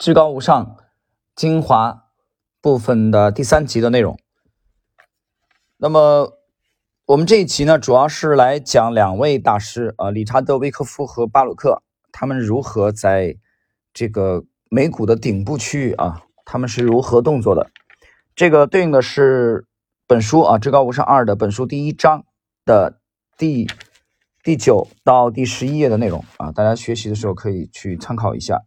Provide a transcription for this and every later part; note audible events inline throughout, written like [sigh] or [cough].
至高无上精华部分的第三集的内容。那么，我们这一集呢，主要是来讲两位大师啊，理查德·威科夫和巴鲁克，他们如何在这个美股的顶部区域啊，他们是如何动作的。这个对应的是本书啊，《至高无上二》的本书第一章的第。第九到第十一页的内容啊，大家学习的时候可以去参考一下。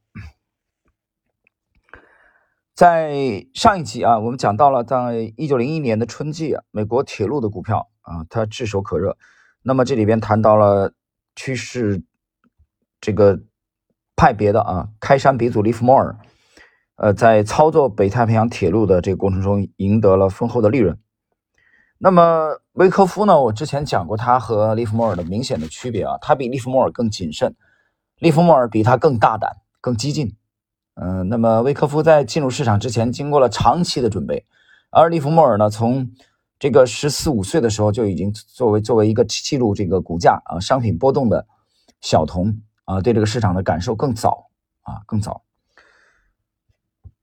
在上一集啊，我们讲到了在一九零一年的春季，美国铁路的股票啊，它炙手可热。那么这里边谈到了趋势这个派别的啊，开山鼻祖利弗莫尔，呃，在操作北太平洋铁路的这个过程中赢得了丰厚的利润。那么维科夫呢？我之前讲过他和利弗莫尔的明显的区别啊，他比利弗莫尔更谨慎，利弗莫尔比他更大胆、更激进。嗯，那么维科夫在进入市场之前经过了长期的准备，而利弗莫尔呢，从这个十四五岁的时候就已经作为作为一个记录这个股价啊、商品波动的小童啊，对这个市场的感受更早啊，更早。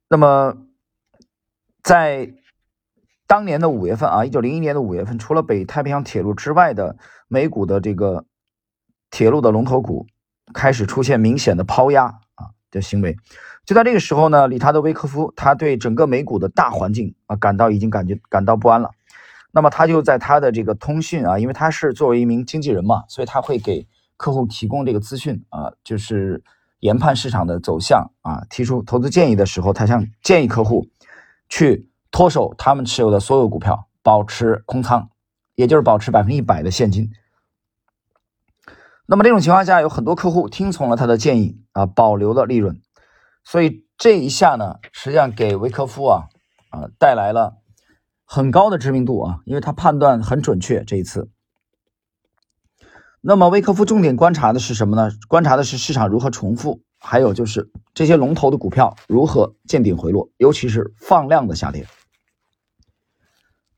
那么在当年的五月份啊，一九零一年的五月份，除了北太平洋铁路之外的美股的这个铁路的龙头股开始出现明显的抛压啊的行为。就在这个时候呢，理查德·威科夫他对整个美股的大环境啊感到已经感觉感到不安了。那么他就在他的这个通讯啊，因为他是作为一名经纪人嘛，所以他会给客户提供这个资讯啊，就是研判市场的走向啊，提出投资建议的时候，他想建议客户去。脱手他们持有的所有股票，保持空仓，也就是保持百分之一百的现金。那么这种情况下，有很多客户听从了他的建议啊，保留了利润。所以这一下呢，实际上给维科夫啊啊带来了很高的知名度啊，因为他判断很准确。这一次，那么维科夫重点观察的是什么呢？观察的是市场如何重复，还有就是这些龙头的股票如何见顶回落，尤其是放量的下跌。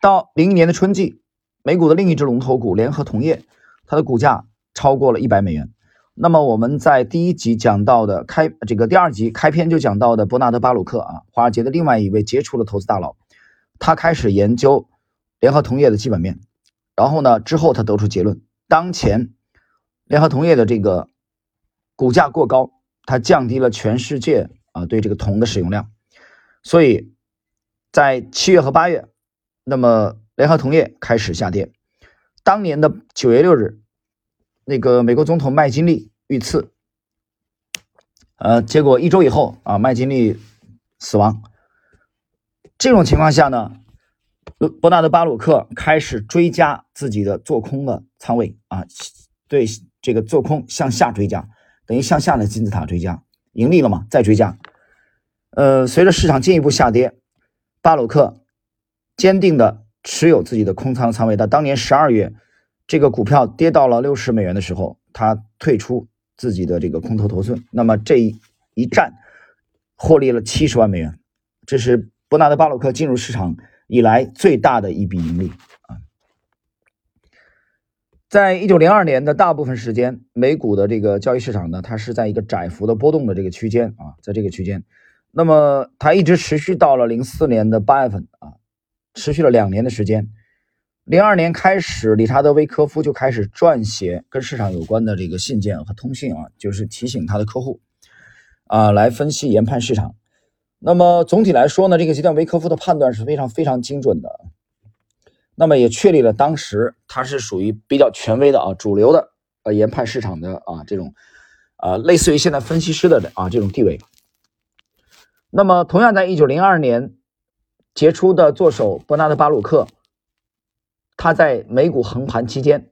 到零一年的春季，美股的另一只龙头股联合铜业，它的股价超过了一百美元。那么我们在第一集讲到的开这个第二集开篇就讲到的伯纳德巴鲁克啊，华尔街的另外一位杰出的投资大佬，他开始研究联合铜业的基本面，然后呢之后他得出结论，当前联合铜业的这个股价过高，它降低了全世界啊对这个铜的使用量，所以在七月和八月。那么，联合铜业开始下跌。当年的九月六日，那个美国总统麦金利遇刺，呃，结果一周以后啊，麦金利死亡。这种情况下呢，伯纳德巴鲁克开始追加自己的做空的仓位啊，对这个做空向下追加，等于向下的金字塔追加，盈利了嘛，再追加。呃，随着市场进一步下跌，巴鲁克。坚定的持有自己的空仓仓位。到当年十二月，这个股票跌到了六十美元的时候，他退出自己的这个空头头寸。那么这一一战获利了七十万美元，这是伯纳德巴鲁克进入市场以来最大的一笔盈利啊！在一九零二年的大部分时间，美股的这个交易市场呢，它是在一个窄幅的波动的这个区间啊，在这个区间，那么它一直持续到了零四年的八月份啊。持续了两年的时间，零二年开始，理查德·威科夫就开始撰写跟市场有关的这个信件和通信啊，就是提醒他的客户啊，来分析研判市场。那么总体来说呢，这个阶段维科夫的判断是非常非常精准的，那么也确立了当时他是属于比较权威的啊，主流的呃研判市场的啊这种啊类似于现在分析师的啊这种地位。那么同样在一九零二年。杰出的作手伯纳德·巴鲁克，他在美股横盘期间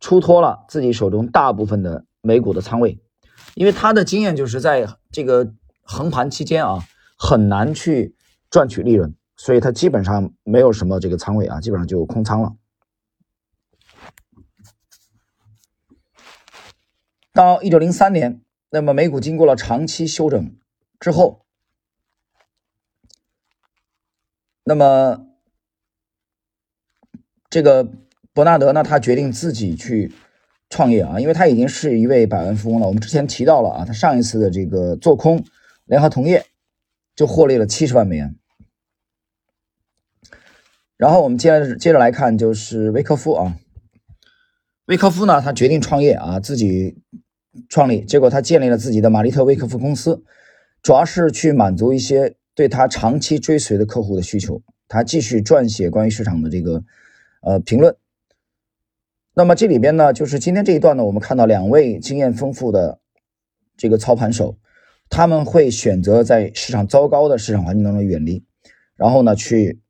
出脱了自己手中大部分的美股的仓位，因为他的经验就是在这个横盘期间啊，很难去赚取利润，所以他基本上没有什么这个仓位啊，基本上就空仓了。到一九零三年，那么美股经过了长期休整之后。那么，这个伯纳德呢，他决定自己去创业啊，因为他已经是一位百万富翁了。我们之前提到了啊，他上一次的这个做空联合铜业就获利了七十万美元。然后我们接着接着来看，就是威科夫啊，威科夫呢，他决定创业啊，自己创立，结果他建立了自己的玛丽特威科夫公司，主要是去满足一些对他长期追随的客户的需求。他继续撰写关于市场的这个呃评论。那么这里边呢，就是今天这一段呢，我们看到两位经验丰富的这个操盘手，他们会选择在市场糟糕的市场环境当中远离，然后呢去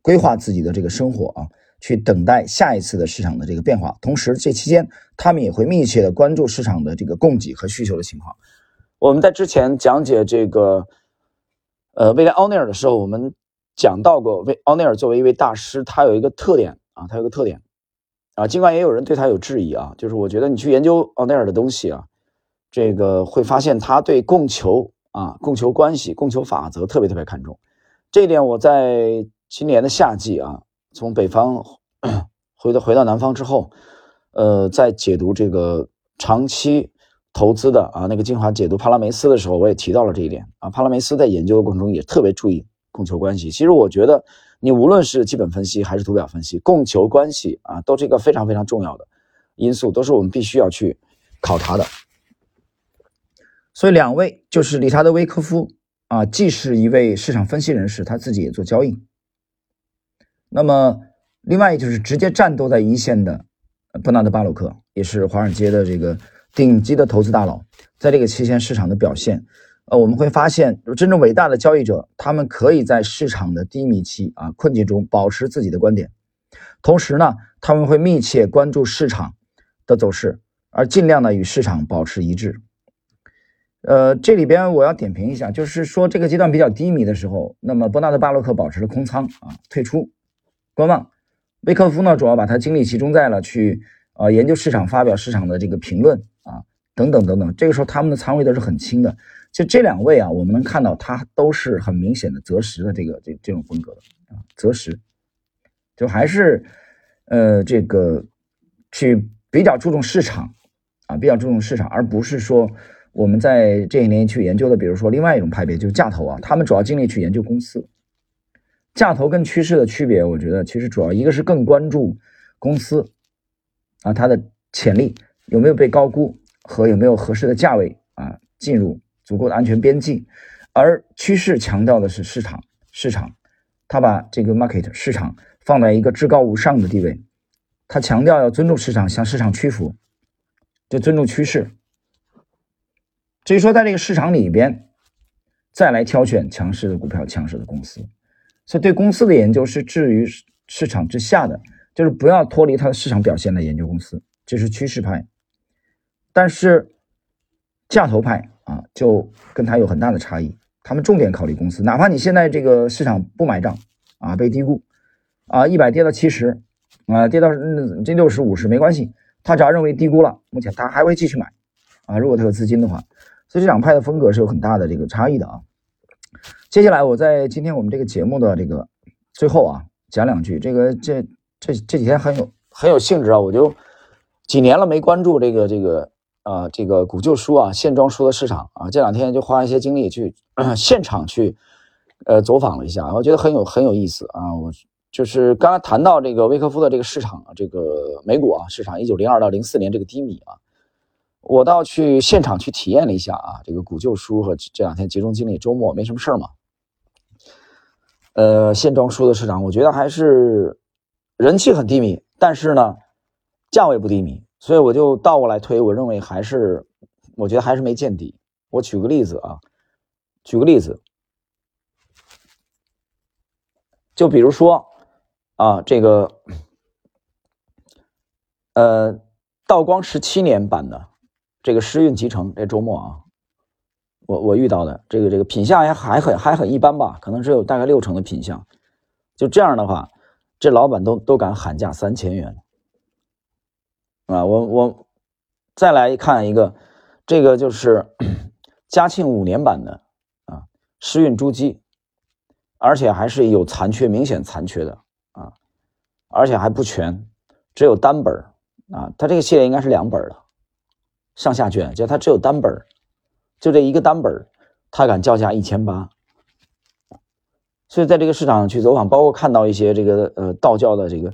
规划自己的这个生活啊，去等待下一次的市场的这个变化。同时，这期间他们也会密切的关注市场的这个供给和需求的情况。我们在之前讲解这个呃未来奥尼尔的时候，我们讲到过，为奥尼尔作为一位大师，他有一个特点啊，他有个特点。啊，尽管也有人对他有质疑啊，就是我觉得你去研究奥尼尔的东西啊，这个会发现他对供求啊、供求关系、供求法则特别特别看重。这一点我在今年的夏季啊，从北方回到回到南方之后，呃，在解读这个长期投资的啊那个精华解读帕拉梅斯的时候，我也提到了这一点啊。帕拉梅斯在研究的过程中也特别注意供求关系。其实我觉得。你无论是基本分析还是图表分析，供求关系啊，都是一个非常非常重要的因素，都是我们必须要去考察的。所以两位就是理查德·威科夫啊，既是一位市场分析人士，他自己也做交易。那么另外就是直接战斗在一线的布纳德·巴鲁克，也是华尔街的这个顶级的投资大佬，在这个期间市场的表现。呃，我们会发现，真正伟大的交易者，他们可以在市场的低迷期啊困境中保持自己的观点，同时呢，他们会密切关注市场的走势，而尽量呢与市场保持一致。呃，这里边我要点评一下，就是说这个阶段比较低迷的时候，那么伯纳德·巴洛克保持了空仓啊，退出观望。威克夫呢，主要把他精力集中在了去啊研究市场、发表市场的这个评论啊等等等等。这个时候他们的仓位都是很轻的。就这两位啊，我们能看到他都是很明显的择时的这个这这种风格的啊，择时，就还是呃这个去比较注重市场啊，比较注重市场，而不是说我们在这一年去研究的，比如说另外一种派别就是价投啊，他们主要精力去研究公司。价投跟趋势的区别，我觉得其实主要一个是更关注公司啊它的潜力有没有被高估和有没有合适的价位啊进入。足够的安全边际，而趋势强调的是市场，市场，他把这个 market 市场放在一个至高无上的地位，他强调要尊重市场，向市场屈服，就尊重趋势。至于说在这个市场里边，再来挑选强势的股票、强势的公司，所以对公司的研究是置于市场之下的，就是不要脱离它的市场表现来研究公司，这是趋势派。但是价投派。啊，就跟他有很大的差异。他们重点考虑公司，哪怕你现在这个市场不买账啊，被低估啊，一百跌到七十啊，跌到这六十五十没关系，他只要认为低估了，目前他还会继续买啊。如果他有资金的话，所以这两派的风格是有很大的这个差异的啊。接下来我在今天我们这个节目的这个最后啊，讲两句。这个这这这几天很有很有兴致啊，我就几年了没关注这个这个。啊，这个古旧书啊，线装书的市场啊，这两天就花一些精力去 [clears throat] 现场去，呃，走访了一下，我觉得很有很有意思啊。我就是刚才谈到这个威科夫的这个市场，这个美股啊市场，一九零二到零四年这个低迷啊，我倒去现场去体验了一下啊，这个古旧书和这两天集中精力，周末没什么事儿嘛，呃，线装书的市场，我觉得还是人气很低迷，但是呢，价位不低迷。所以我就倒过来推，我认为还是，我觉得还是没见底。我举个例子啊，举个例子，就比如说啊，这个，呃，道光十七年版的这个诗韵集成，这周末啊，我我遇到的这个这个品相还还很还很一般吧，可能只有大概六成的品相。就这样的话，这老板都都敢喊价三千元。啊，我我再来看一个，这个就是 [clears throat] 嘉庆五年版的啊，诗韵珠玑，而且还是有残缺，明显残缺的啊，而且还不全，只有单本啊，它这个系列应该是两本的上下卷，就它只有单本就这一个单本他敢叫价一千八。所以在这个市场去走访，包括看到一些这个呃道教的这个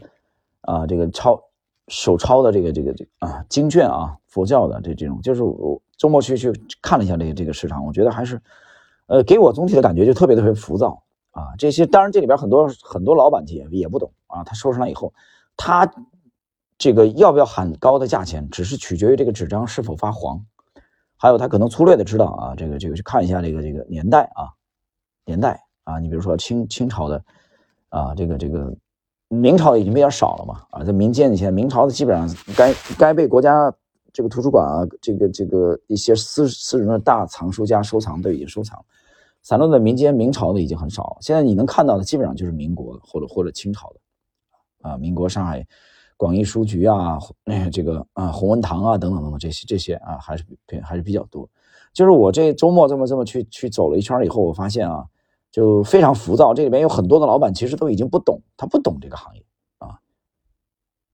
啊这个超手抄的这个这个这啊经卷啊佛教的这这种，就是我周末去去看了一下这个这个市场，我觉得还是呃给我总体的感觉就特别特别浮躁啊。这些当然这里边很多很多老板也也不懂啊，他收上来以后，他这个要不要喊高的价钱，只是取决于这个纸张是否发黄，还有他可能粗略的知道啊这个这个去看一下这个这个年代啊年代。啊，你比如说清清朝的，啊，这个这个明朝已经比较少了嘛，啊，在民间以前，明朝的基本上该该被国家这个图书馆啊，这个这个一些私私人的大藏书家收藏都已经收藏了，散落在民间，明朝的已经很少，现在你能看到的基本上就是民国或者或者清朝的，啊，民国上海广义书局啊，这个啊弘文堂啊等等等等这些这些啊还是还是比较多，就是我这周末这么这么去去走了一圈以后，我发现啊。就非常浮躁，这里面有很多的老板其实都已经不懂，他不懂这个行业啊，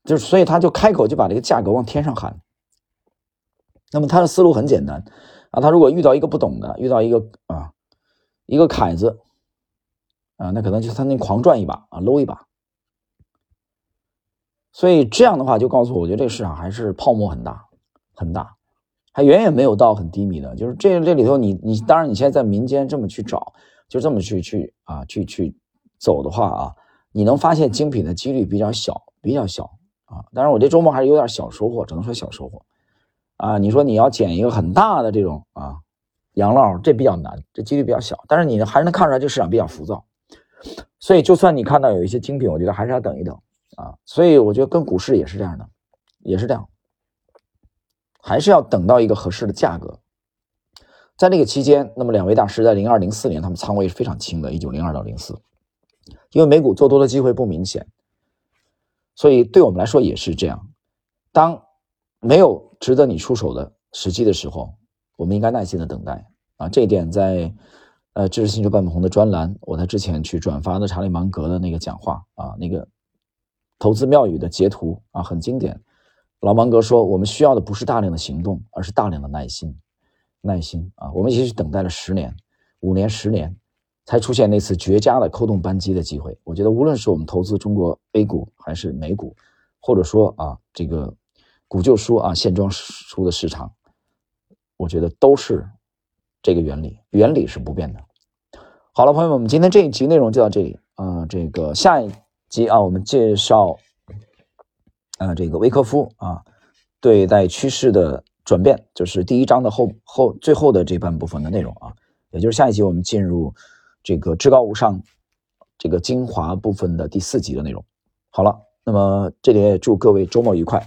就是所以他就开口就把这个价格往天上喊。那么他的思路很简单啊，他如果遇到一个不懂的，遇到一个啊一个凯子啊，那可能就他那狂赚一把啊，搂一把。所以这样的话就告诉我，我觉得这个市场还是泡沫很大很大，还远远没有到很低迷的。就是这这里头，你你当然你现在在民间这么去找。就这么去去啊，去去走的话啊，你能发现精品的几率比较小，比较小啊。当然，我这周末还是有点小收获，只能说小收获啊。你说你要捡一个很大的这种啊洋烙，这比较难，这几率比较小。但是你还是能看出来这市场比较浮躁，所以就算你看到有一些精品，我觉得还是要等一等啊。所以我觉得跟股市也是这样的，也是这样，还是要等到一个合适的价格。在那个期间，那么两位大师在零二零四年，他们仓位是非常轻的，一九零二到零四，因为美股做多的机会不明显，所以对我们来说也是这样。当没有值得你出手的时机的时候，我们应该耐心的等待啊。这一点在呃知识星球半本红的专栏，我在之前去转发的查理芒格的那个讲话啊，那个投资妙语的截图啊，很经典。老芒格说，我们需要的不是大量的行动，而是大量的耐心。耐心啊，我们其实等待了十年、五年、十年，才出现那次绝佳的扣动扳机的机会。我觉得，无论是我们投资中国 A 股还是美股，或者说啊这个古旧书啊线装书的市场，我觉得都是这个原理，原理是不变的。好了，朋友们，我们今天这一集内容就到这里啊。这个下一集啊，我们介绍啊这个维克夫啊对待趋势的。转变就是第一章的后后最后的这半部分的内容啊，也就是下一集我们进入这个至高无上这个精华部分的第四集的内容。好了，那么这里也祝各位周末愉快。